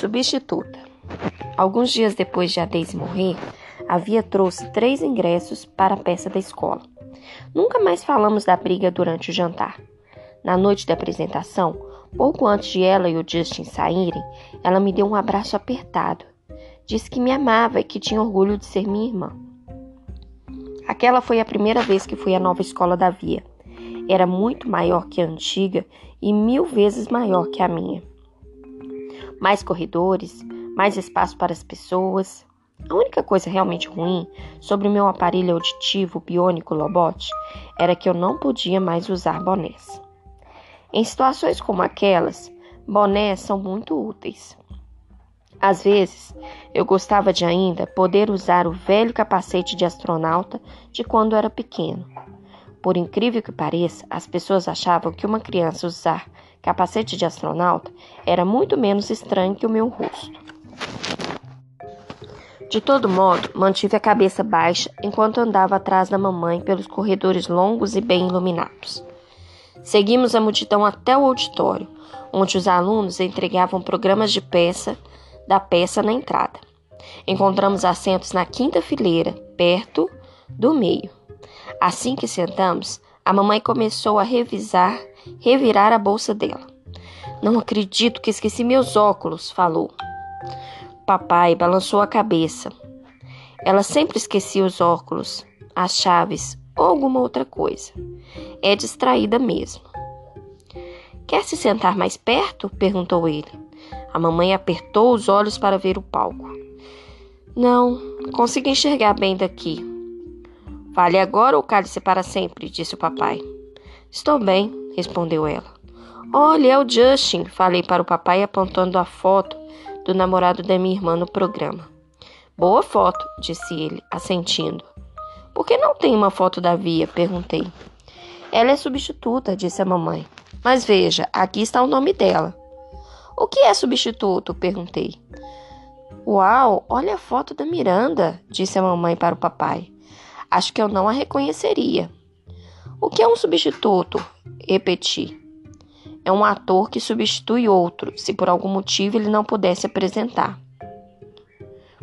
Substituta. Alguns dias depois de a Daisy morrer, a Via trouxe três ingressos para a peça da escola. Nunca mais falamos da briga durante o jantar. Na noite da apresentação, pouco antes de ela e o Justin saírem, ela me deu um abraço apertado. Disse que me amava e que tinha orgulho de ser minha irmã. Aquela foi a primeira vez que fui à nova escola da Via. Era muito maior que a antiga e mil vezes maior que a minha. Mais corredores, mais espaço para as pessoas. A única coisa realmente ruim sobre o meu aparelho auditivo biônico Lobot era que eu não podia mais usar bonés. Em situações como aquelas, bonés são muito úteis. Às vezes, eu gostava de ainda poder usar o velho capacete de astronauta de quando era pequeno. Por incrível que pareça, as pessoas achavam que uma criança usar capacete de astronauta era muito menos estranho que o meu rosto. De todo modo, mantive a cabeça baixa enquanto andava atrás da mamãe pelos corredores longos e bem iluminados. Seguimos a multidão até o auditório, onde os alunos entregavam programas de peça da peça na entrada. Encontramos assentos na quinta fileira, perto do meio. Assim que sentamos, a mamãe começou a revisar, revirar a bolsa dela. Não acredito que esqueci meus óculos, falou. Papai balançou a cabeça. Ela sempre esquecia os óculos, as chaves ou alguma outra coisa. É distraída mesmo. Quer se sentar mais perto? perguntou ele. A mamãe apertou os olhos para ver o palco. Não, consigo enxergar bem daqui. Fale agora ou cale-se para sempre, disse o papai. Estou bem, respondeu ela. Olha, é o Justin, falei para o papai apontando a foto do namorado da minha irmã no programa. Boa foto, disse ele, assentindo. Por que não tem uma foto da Via? perguntei. Ela é substituta, disse a mamãe. Mas veja, aqui está o nome dela. O que é substituto? perguntei. Uau, olha a foto da Miranda, disse a mamãe para o papai. Acho que eu não a reconheceria. O que é um substituto? Repeti. É um ator que substitui outro, se por algum motivo ele não pudesse apresentar.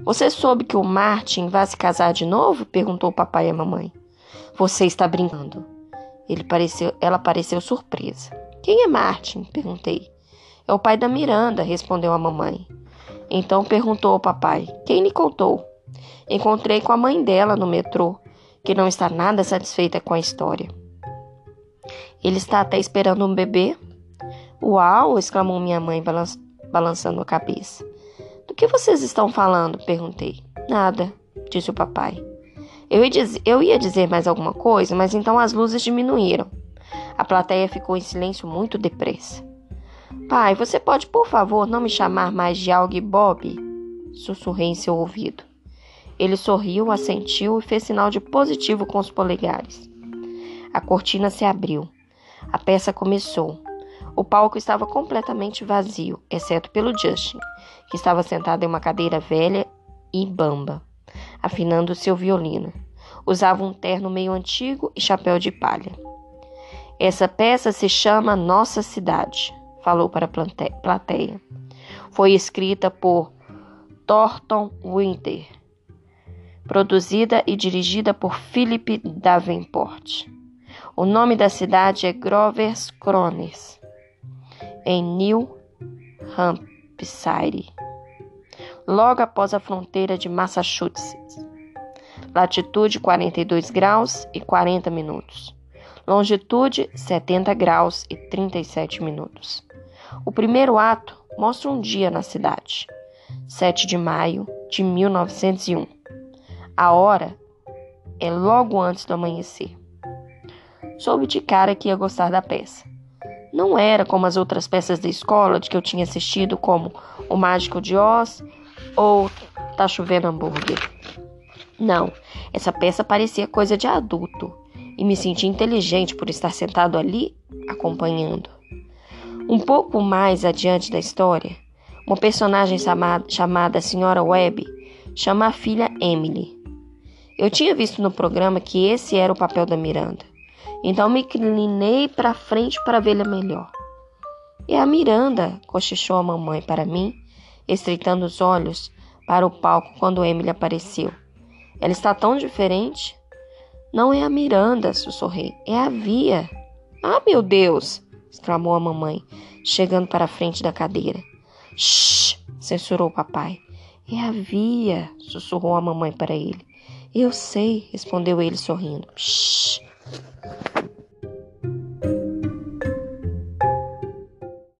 Você soube que o Martin vai se casar de novo? perguntou o papai e a mamãe. Você está brincando. Pareceu, ela pareceu surpresa. Quem é Martin? perguntei. É o pai da Miranda, respondeu a mamãe. Então perguntou ao papai: Quem lhe contou? Encontrei com a mãe dela no metrô, que não está nada satisfeita com a história. Ele está até esperando um bebê? Uau! exclamou minha mãe, balançando a cabeça. Do que vocês estão falando? perguntei. Nada, disse o papai. Eu ia, dizer, mais alguma coisa, mas então as luzes diminuíram. A plateia ficou em silêncio muito depressa. Pai, você pode, por favor, não me chamar mais de Alg Bob? Sussurrei em seu ouvido. Ele sorriu, assentiu e fez sinal de positivo com os polegares. A cortina se abriu. A peça começou. O palco estava completamente vazio, exceto pelo Justin, que estava sentado em uma cadeira velha e bamba, afinando seu violino. Usava um terno meio antigo e chapéu de palha. Essa peça se chama Nossa Cidade falou para a plateia. Foi escrita por Thornton Winter, produzida e dirigida por Philip Davenport. O nome da cidade é Grovers Crones, em New Hampshire, logo após a fronteira de Massachusetts. Latitude 42 graus e 40 minutos. Longitude 70 graus e 37 minutos. O primeiro ato mostra um dia na cidade, 7 de maio de 1901. A hora é logo antes do amanhecer. Soube de cara que ia gostar da peça. Não era como as outras peças da escola de que eu tinha assistido, como O Mágico de Oz ou Tá Chovendo Hambúrguer. Não, essa peça parecia coisa de adulto e me senti inteligente por estar sentado ali acompanhando. Um pouco mais adiante da história, uma personagem chamada, chamada Senhora Webb chama a filha Emily. Eu tinha visto no programa que esse era o papel da Miranda, então me inclinei para frente para vê-la melhor. É a Miranda, cochichou a mamãe para mim, estreitando os olhos para o palco quando Emily apareceu. Ela está tão diferente. Não é a Miranda, sussurrei, é a Via. Ah, meu Deus! exclamou a mamãe, chegando para a frente da cadeira. Shh! censurou o papai. É a Via, sussurrou a mamãe para ele. Eu sei, respondeu ele sorrindo. Shh!